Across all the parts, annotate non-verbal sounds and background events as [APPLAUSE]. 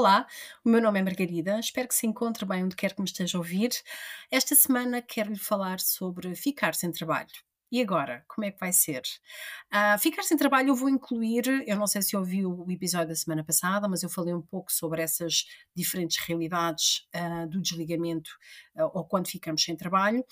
Olá, o meu nome é Margarida, espero que se encontre bem onde quer que me esteja a ouvir. Esta semana quero-lhe falar sobre ficar sem trabalho. E agora, como é que vai ser? Ah, ficar sem trabalho eu vou incluir, eu não sei se ouviu o episódio da semana passada, mas eu falei um pouco sobre essas diferentes realidades ah, do desligamento ah, ou quando ficamos sem trabalho,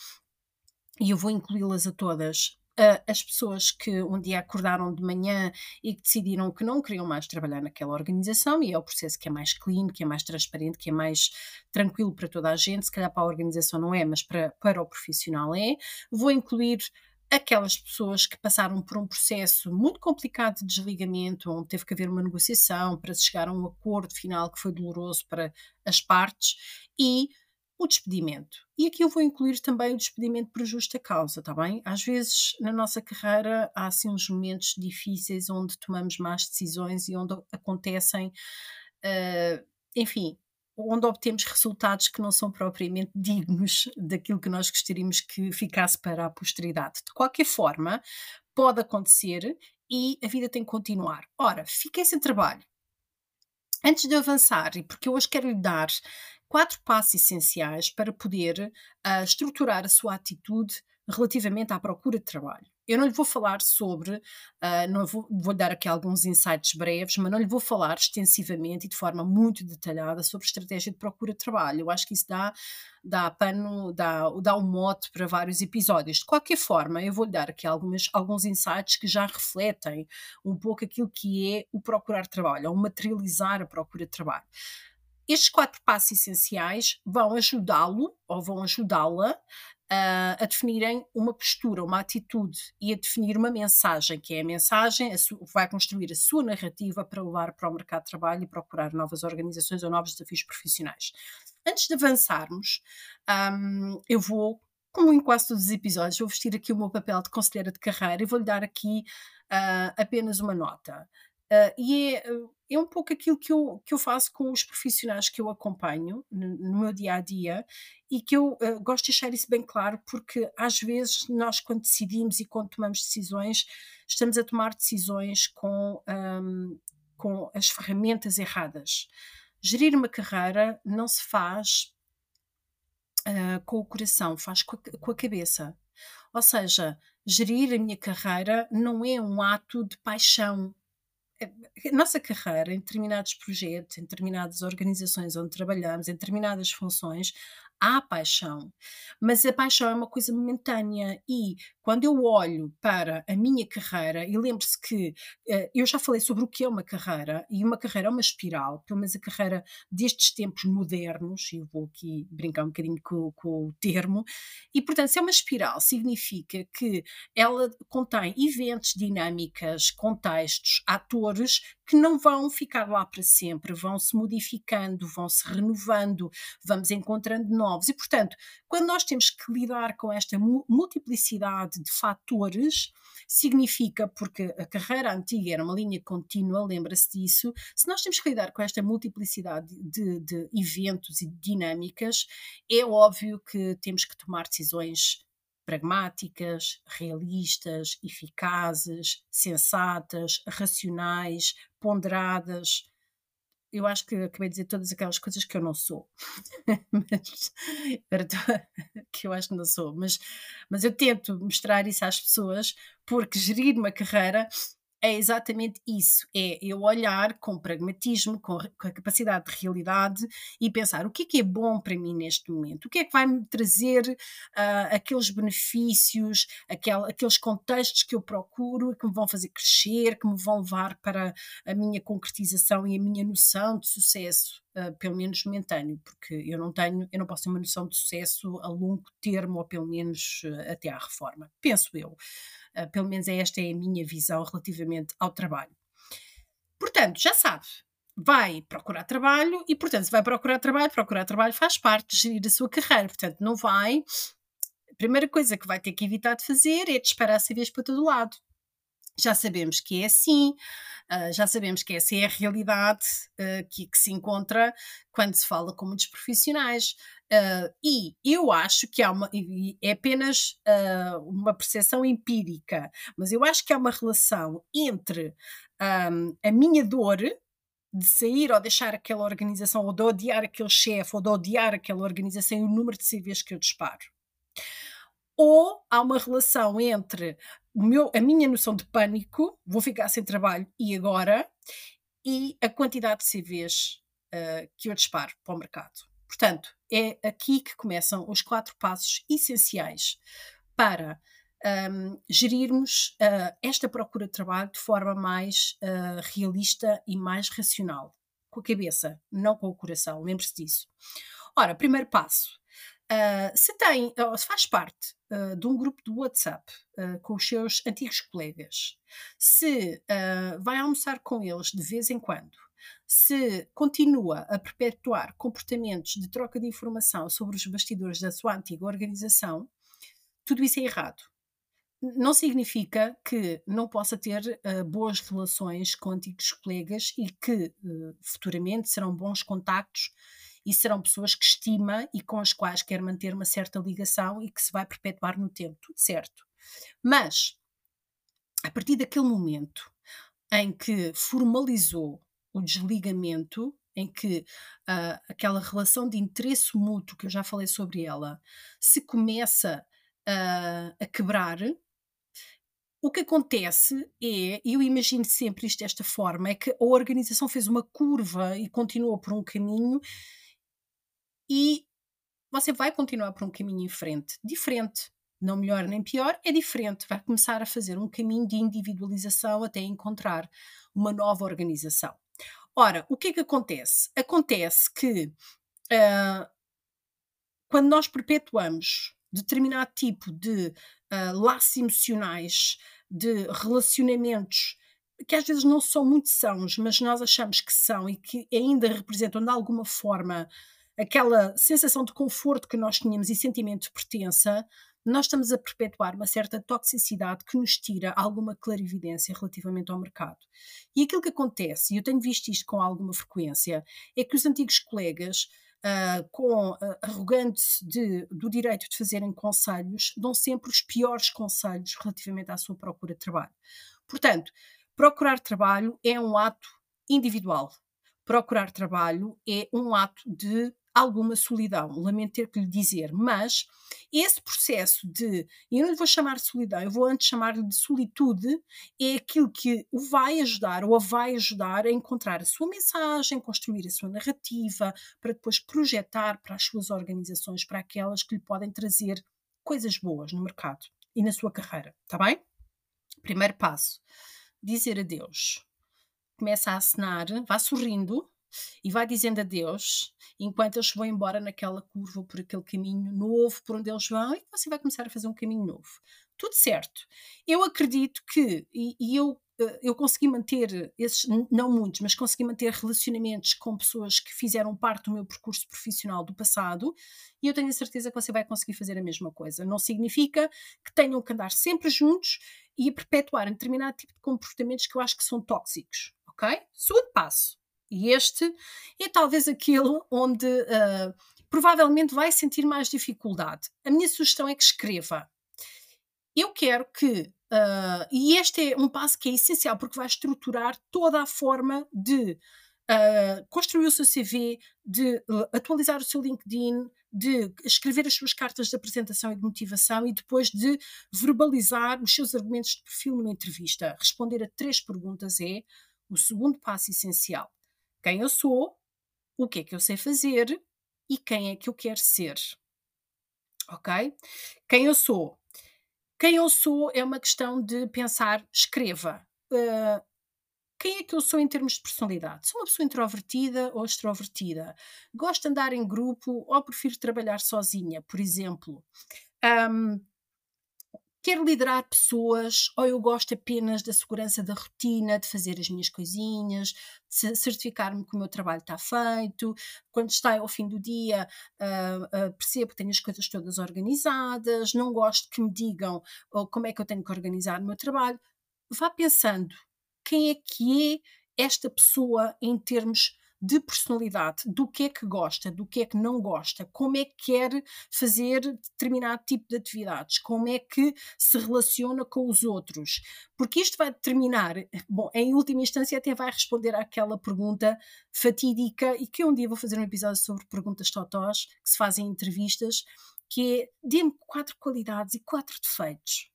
e eu vou incluí-las a todas uh, as pessoas que um dia acordaram de manhã e que decidiram que não queriam mais trabalhar naquela organização, e é o processo que é mais clean, que é mais transparente, que é mais tranquilo para toda a gente, se calhar para a organização não é, mas para, para o profissional é. Vou incluir aquelas pessoas que passaram por um processo muito complicado de desligamento, onde teve que haver uma negociação para se chegar a um acordo final que foi doloroso para as partes, e o despedimento. E aqui eu vou incluir também o despedimento por justa causa, está bem? Às vezes na nossa carreira há assim uns momentos difíceis onde tomamos más decisões e onde acontecem, uh, enfim, onde obtemos resultados que não são propriamente [LAUGHS] dignos daquilo que nós gostaríamos que ficasse para a posteridade. De qualquer forma, pode acontecer e a vida tem que continuar. Ora, fiquei sem trabalho. Antes de avançar, e porque eu hoje quero lhe dar quatro passos essenciais para poder uh, estruturar a sua atitude relativamente à procura de trabalho. Eu não lhe vou falar sobre, uh, não vou, vou dar aqui alguns insights breves, mas não lhe vou falar extensivamente e de forma muito detalhada sobre estratégia de procura de trabalho. Eu acho que isso dá, dá pano, dá, dá um mote para vários episódios. De qualquer forma, eu vou lhe dar aqui algumas, alguns insights que já refletem um pouco aquilo que é o procurar trabalho, ou materializar a procura de trabalho. Estes quatro passos essenciais vão ajudá-lo ou vão ajudá-la uh, a definirem uma postura, uma atitude e a definir uma mensagem, que é a mensagem, a vai construir a sua narrativa para levar para o mercado de trabalho e procurar novas organizações ou novos desafios profissionais. Antes de avançarmos, um, eu vou, como em quase todos os episódios, vou vestir aqui o meu papel de conselheira de carreira e vou-lhe dar aqui uh, apenas uma nota. Uh, e é, é, um pouco aquilo que eu, que eu faço com os profissionais que eu acompanho no, no meu dia a dia e que eu uh, gosto de deixar isso bem claro, porque às vezes nós, quando decidimos e quando tomamos decisões, estamos a tomar decisões com, um, com as ferramentas erradas. Gerir uma carreira não se faz uh, com o coração, faz com a, com a cabeça. Ou seja, gerir a minha carreira não é um ato de paixão, nossa carreira em determinados projetos, em determinadas organizações onde trabalhamos, em determinadas funções, há paixão, mas a paixão é uma coisa momentânea. E quando eu olho para a minha carreira, e lembre-se que uh, eu já falei sobre o que é uma carreira, e uma carreira é uma espiral, pelo menos a carreira destes tempos modernos, e eu vou aqui brincar um bocadinho com, com o termo, e portanto, se é uma espiral, significa que ela contém eventos, dinâmicas, contextos, atores que não vão ficar lá para sempre, vão se modificando, vão se renovando, vamos encontrando novos. E, portanto, quando nós temos que lidar com esta multiplicidade de fatores, significa, porque a carreira antiga era uma linha contínua, lembra-se disso, se nós temos que lidar com esta multiplicidade de, de eventos e dinâmicas, é óbvio que temos que tomar decisões pragmáticas, realistas, eficazes, sensatas, racionais, ponderadas. Eu acho que acabei de dizer todas aquelas coisas que eu não sou, [LAUGHS] mas, [LAUGHS] que eu acho que não sou, mas, mas eu tento mostrar isso às pessoas porque gerir uma carreira é exatamente isso: é eu olhar com pragmatismo, com, com, a capacidade de realidade e pensar o que é que é bom para mim neste momento, o que é que vai me trazer uh, aqueles benefícios, aquel, aqueles contextos que eu procuro que me vão fazer crescer, que me vão levar para a minha concretização e a minha noção de sucesso. Uh, pelo menos momentâneo, porque eu não tenho, eu não posso ter uma noção de sucesso a longo termo, ou pelo menos uh, até à reforma, penso eu. Uh, pelo menos esta é a minha visão relativamente ao trabalho. Portanto, já sabe, vai procurar trabalho e, portanto, se vai procurar trabalho, procurar trabalho faz parte de gerir a sua carreira. Portanto, não vai. A primeira coisa que vai ter que evitar de fazer é disparar vez para todo lado. Já sabemos que é assim, uh, já sabemos que essa é a realidade uh, que, que, se encontra quando se fala com muitos profissionais. Uh, e eu acho que há uma, é apenas uma percepção empírica, mas eu acho que há uma relação entre a minha dor de sair ou deixar aquela organização, ou de odiar aquele chefe, ou de odiar aquela organização e o número de CVs que eu disparo. Ou há uma relação entre o meu, a minha noção de pânico, vou ficar sem trabalho e agora, e a quantidade de CVs uh, que eu disparo para o mercado. Portanto, é aqui que começam os quatro passos essenciais para um, gerirmos uh, esta procura de trabalho de forma mais uh, realista e mais racional. Com a cabeça, não com o coração, lembre-se disso. Ora, primeiro passo. Uh, se tem, ou se faz parte de um grupo de WhatsApp com os seus antigos colegas, se vai almoçar com eles de vez em quando, se continua a perpetuar comportamentos de troca de informação sobre os bastidores da sua antiga organização, tudo isso é errado. Não significa que não possa ter uh, boas relações com antigos colegas e que uh, futuramente serão bons contactos e serão pessoas que estima e com as quais quer manter uma certa ligação e que se vai perpetuar no tempo, tudo certo. Mas, a partir daquele momento em que formalizou o desligamento, em que uh, aquela relação de interesse mútuo, que eu já falei sobre ela, se começa a quebrar, o que acontece é, e eu imagino sempre isto desta forma, é que a organização fez uma curva e continuou por um caminho e você vai continuar por um caminho em frente, diferente, não melhor nem pior, é diferente, vai começar a fazer um caminho de individualização até encontrar uma nova organização. Ora, o que é que acontece? Acontece que uh, quando nós perpetuamos determinado tipo de uh, laços emocionais, de relacionamentos que às vezes não são muito sãos, mas nós achamos que são e que ainda representam de alguma forma aquela sensação de conforto que nós tínhamos e sentimento de pertença, nós estamos a perpetuar uma certa toxicidade que nos tira alguma clarividência relativamente ao mercado. E aquilo que acontece, e eu tenho visto isto com alguma frequência, é que os antigos colegas uh, com uh, arrogantes de, do direito de fazerem conselhos, dão sempre os piores conselhos relativamente à sua procura de trabalho. Portanto, procurar trabalho é um ato individual. Procurar trabalho é um ato de alguma solidão, lamento ter que lhe dizer, mas esse processo de, eu não lhe vou chamar de solidão, eu vou antes chamar-lhe de solitude, é aquilo que o vai ajudar ou a vai ajudar a encontrar a sua mensagem, construir a sua narrativa, para depois projetar para as suas organizações, para aquelas que lhe podem trazer coisas boas no mercado e na sua carreira, está bem? Primeiro passo, dizer adeus. Começa a acenar, vá sorrindo, e vai dizendo adeus enquanto eles vão embora naquela curva por aquele caminho novo por onde eles vão e você vai começar a fazer um caminho novo. Tudo certo. Eu acredito que, e, e eu eh, eu consegui manter esses, não muitos, mas consegui manter relacionamentos com pessoas que fizeram parte do meu percurso profissional do passado e eu tenho a certeza que você vai conseguir fazer a mesma coisa. Não significa que tenham que andar sempre juntos e a perpetuar determinado tipo de comportamentos que eu acho que são tóxicos, ok? Segundo passo, e este é talvez aquele onde uh, provavelmente vai sentir mais dificuldade. A minha sugestão é que escreva. Eu quero que, uh, e este é um passo que é essencial porque vai estruturar toda a forma de uh, construir o seu CV, de atualizar o seu LinkedIn, de escrever as suas cartas de apresentação e de motivação e depois de verbalizar os seus argumentos de perfil numa entrevista. Responder a três perguntas é o segundo passo essencial quem eu sou, o que é que eu sei fazer e quem é que eu quero ser. Ok? Quem eu sou. Quem eu sou é uma questão de pensar, escreva. Uh, quem é que eu sou em termos de personalidade? Sou uma pessoa introvertida ou extrovertida? Gosto de andar em grupo ou prefiro trabalhar sozinha, por exemplo? Um, quero liderar pessoas ou eu gosto apenas da segurança da rotina, de fazer as minhas coisinhas, de certificar-me que o meu trabalho está feito. Quando está ao fim do dia, uh, uh, percebo que tenho as coisas todas organizadas, não gosto que me digam oh, como é que eu tenho que organizar o meu trabalho. Vá pensando quem é que é esta pessoa em termos de personalidade, do que é que gosta, do que é que não gosta, como é que quer fazer determinado tipo de atividades, como é que se relaciona com os outros. Porque isto vai determinar, bom, em última instância, até vai responder àquela pergunta fatídica e que um dia vou fazer um episódio sobre perguntas totós que se fazem em entrevistas, que é dê-me quatro qualidades e quatro defeitos.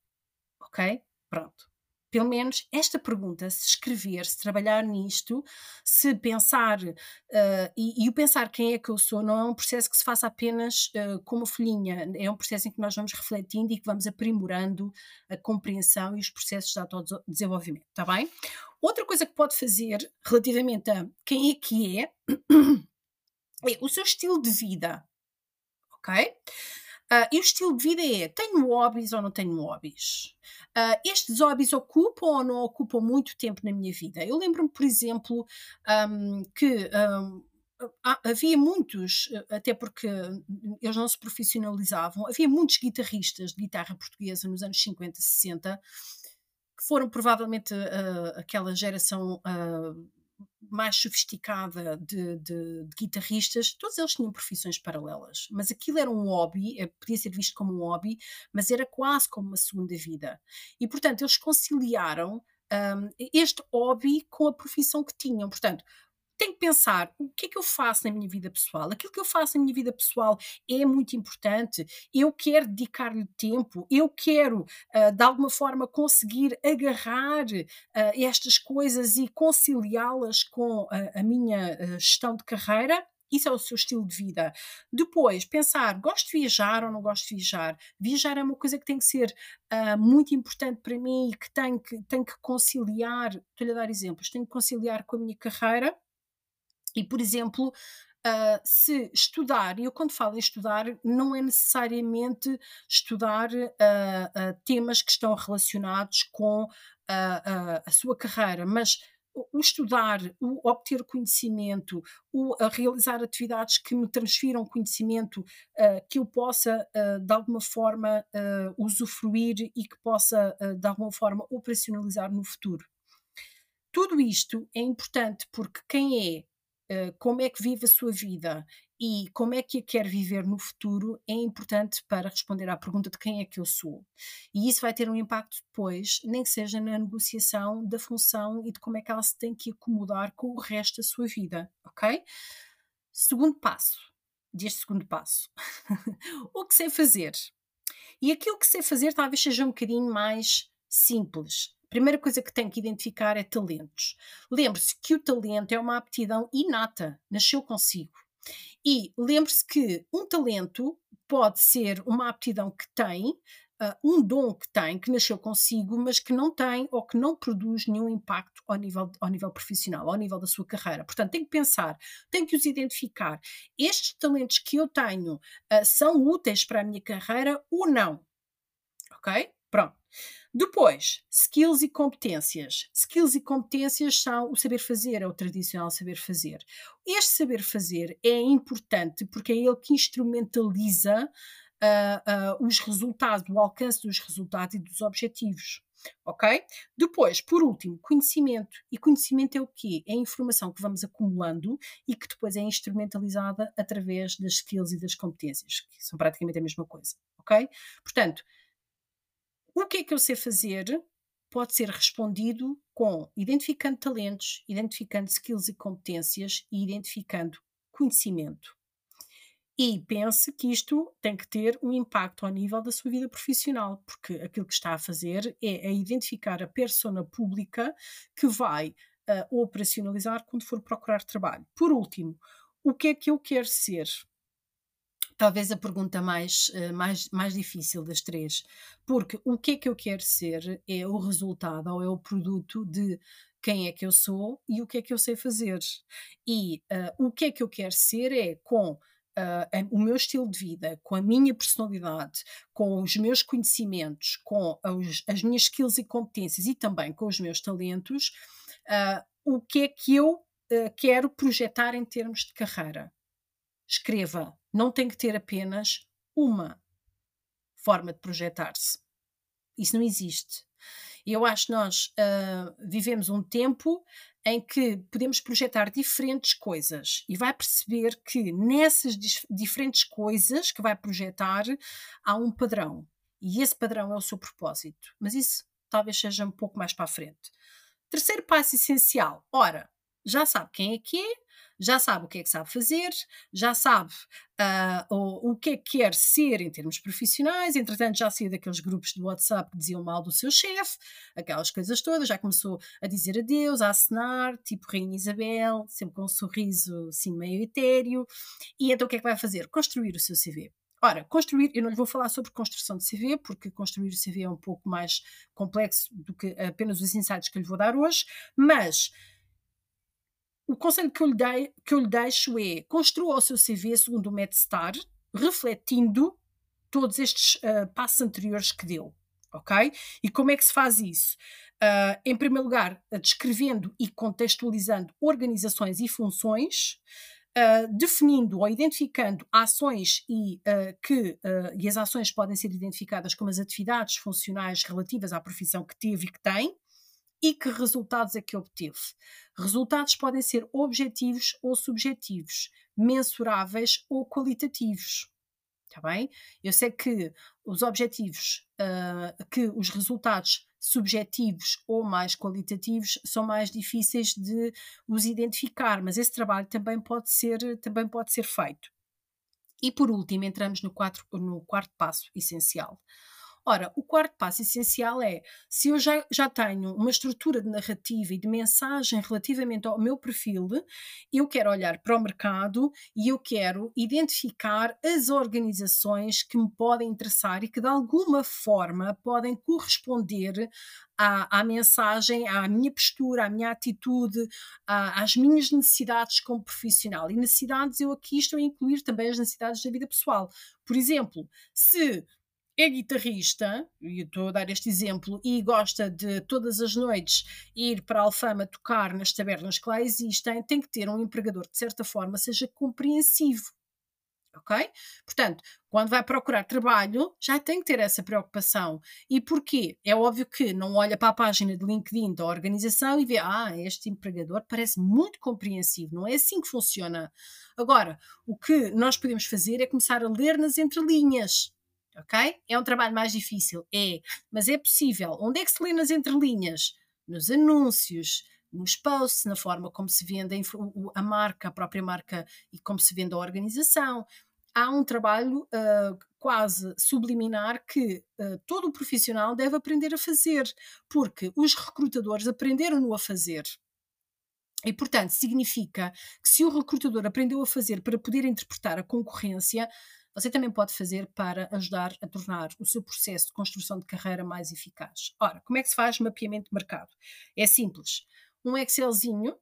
Ok? Pronto pelo menos esta pergunta, se escrever, se trabalhar nisto, se pensar, uh, e, e, o pensar quem é que eu sou, não é um processo que se faça apenas uh, com uma folhinha, é um processo em que nós vamos refletindo e que vamos aprimorando a compreensão e os processos de autodesenvolvimento, está bem? Outra coisa que pode fazer relativamente a quem é que é, [CLEARS THROAT] é o seu estilo de vida, ok? Uh, e o estilo de vida é: tenho hobbies ou não tenho hobbies? Uh, estes hobbies ocupam ou não ocupam muito tempo na minha vida? Eu lembro-me, por exemplo, um, que. Um, havia muitos, até porque eles não se profissionalizavam, havia muitos guitarristas de guitarra portuguesa nos anos 50, 60, que foram provavelmente uh, aquela geração uh, mais sofisticada de, de, de, guitarristas, todos eles tinham profissões paralelas, mas aquilo era um hobby, eh, podia ser visto como um hobby, mas era quase como uma segunda vida. E, portanto, eles conciliaram um, este hobby com a profissão que tinham. Portanto, tenho que pensar o que é que eu faço na minha vida pessoal. Aquilo que eu faço na minha vida pessoal é muito importante. Eu quero dedicar-lhe tempo, eu quero, uh, de alguma forma, conseguir agarrar uh, estas coisas e conciliá-las com a, a minha uh, gestão de carreira. Isso é o seu estilo de vida. Depois, pensar, gosto de viajar ou não gosto de viajar? Viajar é uma coisa que tem que ser uh, muito importante para mim e que tenho que, tenho que conciliar, estou-lhe a dar exemplos, tenho que conciliar com a minha carreira e, por exemplo, uh, se estudar, e eu quando falo em estudar, não é necessariamente estudar uh, temas que estão relacionados com a sua carreira, mas o estudar, o obter conhecimento, o realizar atividades que me transfiram conhecimento, uh, que eu possa, uh, de alguma forma, uh, usufruir e que possa, de alguma forma, operacionalizar no futuro. Tudo isto é importante porque quem é como é que vive a sua vida e como é que a quer viver no futuro é importante para responder à pergunta de quem é que eu sou. E isso vai ter um impacto depois, nem que seja na negociação da função e de como é que ela se tem que acomodar com o resto da sua vida, ok? Segundo passo, deste segundo passo, [LAUGHS] o que sei fazer. E aquilo que sei fazer talvez seja um bocadinho mais simples, primeira coisa que tem que identificar é talentos. Lembre-se que o talento é uma aptidão inata, nasceu consigo. E lembre-se que um talento pode ser uma aptidão que tem, uh, um dom que tem, que nasceu consigo, mas que não tem ou que não produz nenhum impacto ao nível, ao nível profissional, ao nível da sua carreira. Portanto, tem que pensar, tem que os identificar. Estes talentos que eu tenho uh, são úteis para a minha carreira ou não? Ok? Depois, skills e competências. Skills e competências são o saber fazer, é o tradicional saber fazer. Este saber fazer é importante porque é ele que instrumentaliza uh, uh, os resultados, o alcance dos resultados e dos objetivos. Ok? Depois, por último, conhecimento. E conhecimento é o quê? É a informação que vamos acumulando e que depois é instrumentalizada através das skills e das competências, que são praticamente a mesma coisa. Ok? Portanto, o que é que eu sei fazer pode ser respondido com identificando talentos, identificando skills e competências e identificando conhecimento. E pense que isto tem que ter um impacto ao nível da sua vida profissional, porque aquilo que está a fazer é a identificar a persona pública que vai uh, operacionalizar quando for procurar trabalho. Por último, o que é que eu quero ser? Talvez a pergunta mais, eh, mais, mais difícil das três, porque o que é que eu quero ser é o resultado ou é o produto de quem é que eu sou e o que é que eu sei fazer. E uh, o que é que eu quero ser é com Uh, o meu estilo de vida, com a minha personalidade, com os meus conhecimentos, com os, as minhas skills e competências e também com os meus talentos, uh, o que é que eu quero projetar em termos de carreira. Escreva não tem que ter apenas uma forma de projetar-se. Isso não existe. Eu acho que nós uh, vivemos um tempo em que podemos projetar diferentes coisas e vai perceber que nessas diferentes coisas que vai projetar há um padrão. E esse padrão é o seu propósito. Mas isso talvez seja um pouco mais para a frente. Terceiro passo essencial. Ora, já sabe quem é que é, já sabe o que é que sabe fazer, já sabe uh, o, o que é que quer ser em termos profissionais, entretanto já saiu daqueles grupos de WhatsApp que diziam mal do seu chefe, aquelas coisas todas, já começou a dizer adeus, a acenar, tipo Rainha Isabel, sempre com um sorriso assim meio etéreo, e então o que é que vai fazer? Construir o seu CV. Ora, construir, eu não lhe vou falar sobre construção de CV, porque construir o CV é um pouco mais complexo do que apenas os insights que lhe vou dar hoje, mas o conselho que eu, lhe dei, que eu lhe deixo é construa o seu CV segundo o MedStar, refletindo todos estes uh, passos anteriores que deu. Ok? E como é que se faz isso? Uh, em primeiro lugar, descrevendo e contextualizando organizações e funções, Uh, definindo ou identificando ações e, uh, que, uh, e as ações podem ser identificadas como as atividades funcionais relativas à profissão que teve e que tem, e que resultados é que obteve. Resultados podem ser objetivos ou subjetivos, mensuráveis ou qualitativos. Está bem? Eu sei que os objetivos, uh, que os resultados subjetivos ou mais qualitativos são mais difíceis de os identificar, mas esse trabalho também pode ser, também pode ser feito. E por último, entramos no, quatro, no quarto passo essencial. Ora, o quarto passo essencial é: se eu já, já tenho uma estrutura de narrativa e de mensagem relativamente ao meu perfil, eu quero olhar para o mercado e eu quero identificar as organizações que me podem interessar e que de alguma forma podem corresponder à, à, mensagem, à minha postura, à minha atitude, à, às minhas necessidades como profissional. E necessidades, eu aqui estou a incluir também as necessidades da vida pessoal. Por exemplo, se é guitarrista, e estou a dar este exemplo, e gosta de todas as noites ir para a Alfama tocar nas tabernas que lá existem, tem que ter um empregador que, de certa forma, seja compreensivo. Ok? Portanto, quando vai procurar trabalho, já tem que ter essa preocupação. E porquê? É óbvio que não olha para a página de LinkedIn da organização e vê, ah, este empregador parece muito compreensivo. Não é assim que funciona. Agora, o que nós podemos fazer é começar a ler nas entrelinhas ok? É um trabalho mais difícil, é, mas é possível. Onde é que se lê nas entrelinhas? Nos anúncios, nos posts, na forma como se vende a marca, a própria marca e como se vende a organização. Há um trabalho uh, quase subliminar que uh, todo o profissional deve aprender a fazer, porque os recrutadores aprenderam-no a fazer. E, portanto, significa que se o recrutador aprendeu a fazer para poder interpretar a concorrência, você também pode fazer para ajudar a tornar o seu processo de construção de carreira mais eficaz. Ora, como é que se faz mapeamento de mercado? É simples. Um Excelzinho,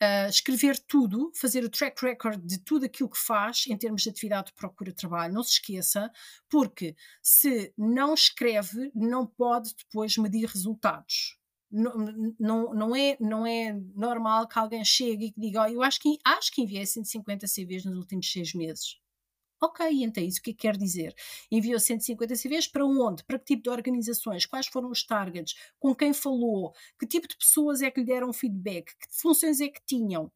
Uh, escrever tudo, fazer o track record de tudo aquilo que faz em termos de atividade de procura de trabalho. Não se esqueça, porque se não escreve, não pode depois medir resultados. Não, não, não, é, não é normal que alguém chegue e diga: oh, Eu acho que, acho que enviei 150 CVs nos últimos seis meses. Ok, então isso o que, é que quer dizer? Enviou 150 CVs para onde? Para que tipo de organizações? Quais foram os targets? Com quem falou? Que tipo de pessoas é que lhe deram feedback? Que funções é que tinham?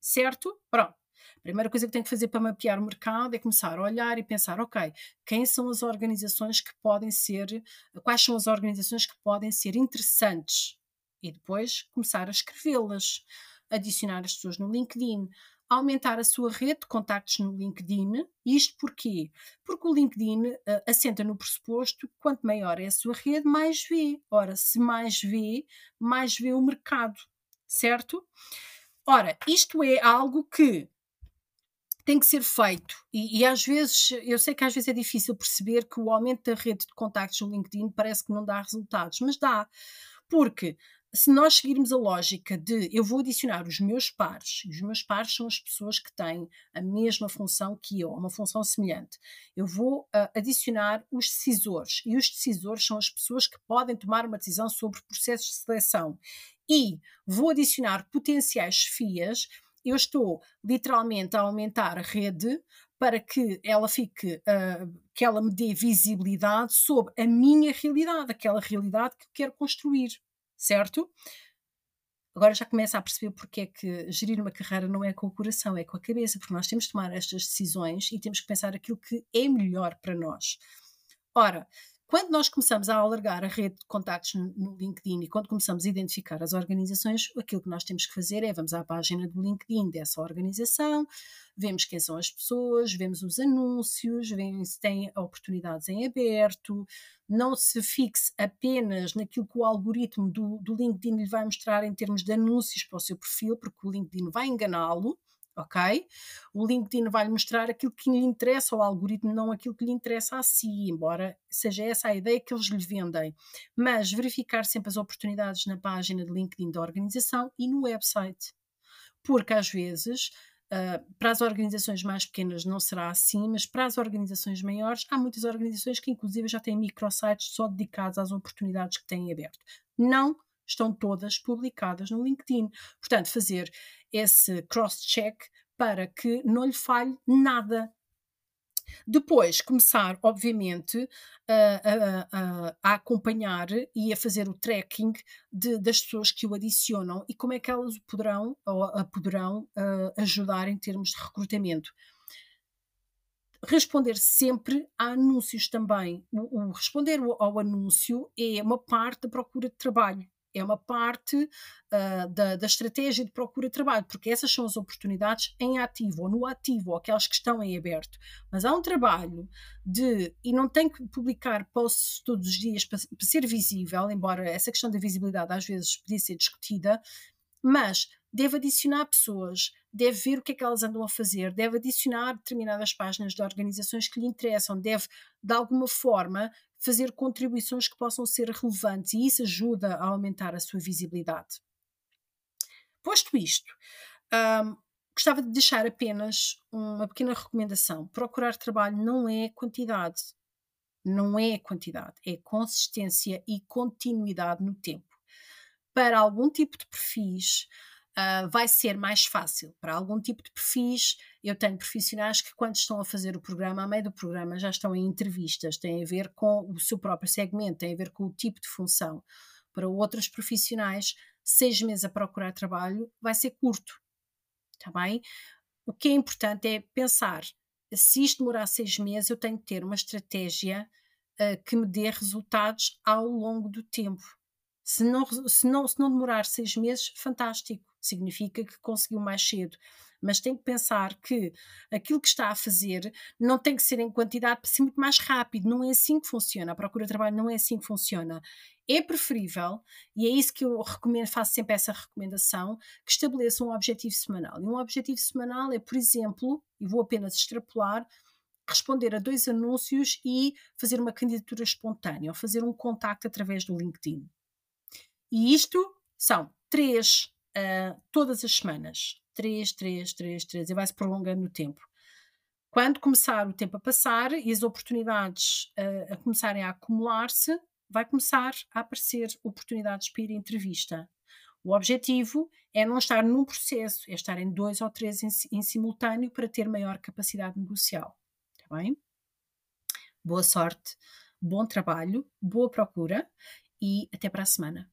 Certo? Pronto. A primeira coisa que tem que fazer para mapear o mercado é começar a olhar e pensar, ok, quem são as organizações que podem ser, quais são as organizações que podem ser interessantes? E depois começar a escrevê-las, adicionar as pessoas no LinkedIn, aumentar a sua rede de contactos no LinkedIn. Isto porquê? Porque o LinkedIn uh, assenta no pressuposto que quanto maior é a sua rede, mais vê. Ora, se mais vê, mais vê o mercado, certo? Ora, isto é algo que tem que ser feito. E, e, às vezes, eu sei que às vezes é difícil perceber que o aumento da rede de contactos no LinkedIn parece que não dá resultados, mas dá. Porque se nós seguirmos a lógica de eu vou adicionar os meus pares, os meus pares são as pessoas que têm a mesma função que eu, uma função semelhante, eu vou uh, adicionar os decisores, e os decisores são as pessoas que podem tomar uma decisão sobre processos de seleção, e vou adicionar potenciais FIAs, eu estou literalmente a aumentar a rede para que ela fique, uh, que ela me dê visibilidade sobre a minha realidade, aquela realidade que eu quero construir certo? agora já começa a perceber porque é que gerir uma carreira não é com o coração, é com a cabeça, porque nós temos de tomar estas decisões e temos que pensar aquilo que é melhor para nós. Ora, quando nós começamos a alargar a rede de contactos no LinkedIn e quando começamos a identificar as organizações, aquilo que nós temos que fazer é vamos à página do LinkedIn dessa organização, vemos quem são as pessoas, vemos os anúncios, vemos se tem oportunidades em aberto, não se fixe apenas naquilo que o algoritmo do, do LinkedIn lhe vai mostrar em termos de anúncios para o seu perfil, porque o LinkedIn vai enganá-lo ok? O LinkedIn vai mostrar aquilo que lhe interessa ao algoritmo, não aquilo que lhe interessa a si, embora seja essa a ideia que eles lhe vendem. Mas verificar sempre as oportunidades na página de LinkedIn da organização e no website. Porque às vezes Uh, para as organizações mais pequenas não será assim, mas para as organizações maiores, há muitas organizações que inclusive já têm microsites só dedicados às oportunidades que têm aberto. Não estão todas publicadas no LinkedIn. Portanto, fazer esse cross-check para que não lhe falhe nada. Depois, começar, obviamente, a, a, a, acompanhar e a fazer o tracking de, das pessoas que o adicionam e como é que elas poderão, ou poderão uh, ajudar em termos de recrutamento responder sempre a anúncios também. O, o, responder ao anúncio é uma parte da procura de trabalho é uma parte uh, da, da, estratégia de procura de trabalho, porque essas são as oportunidades em ativo ou no ativo, ou aquelas que estão em aberto. Mas há um trabalho de, e não tem que publicar posts todos os dias para, para ser visível, embora essa questão da visibilidade às vezes podia ser discutida, mas deve adicionar pessoas, deve ver o que é que elas andam a fazer, deve adicionar determinadas páginas de organizações que lhe interessam, deve, de alguma forma, fazer contribuições que possam ser relevantes e isso ajuda a aumentar a sua visibilidade. Posto isto, um, gostava de deixar apenas uma pequena recomendação. Procurar trabalho não é quantidade, não é quantidade, é consistência e continuidade no tempo. Para algum tipo de perfis, uh, vai ser mais fácil. Para algum tipo de perfis, eu tenho profissionais que, quando estão a fazer o programa, a meio do programa, já estão em entrevistas, tem a ver com o seu próprio segmento, tem a ver com o tipo de função. Para outros profissionais, seis meses a procurar trabalho vai ser curto. Está bem? O que é importante é pensar: se isto demorar seis meses, eu tenho que ter uma estratégia uh, que me dê resultados ao longo do tempo. Se não, se, não, se não demorar seis meses, fantástico significa que conseguiu mais cedo. Mas tem que pensar que aquilo que está a fazer não tem que ser em quantidade para ser muito mais rápido. Não é assim que funciona. A procura de trabalho não é assim que funciona. É preferível, e é isso que eu recomendo, faço sempre essa recomendação, que estabeleça um objetivo semanal. E um objetivo semanal é, por exemplo, e vou apenas extrapolar, responder a dois anúncios e fazer uma candidatura espontânea, ou fazer um contacto através do LinkedIn. E isto são três uh, todas as semanas. Três, três, três, três, e vai-se prolongando o tempo. Quando começar o tempo a passar e as oportunidades uh, a começarem a acumular-se, vai começar a aparecer oportunidades para ir à entrevista. O objetivo é não estar num processo, é estar em dois ou três em, em simultâneo para ter maior capacidade negocial. Está bem? Boa sorte, bom trabalho, boa procura e até para a semana.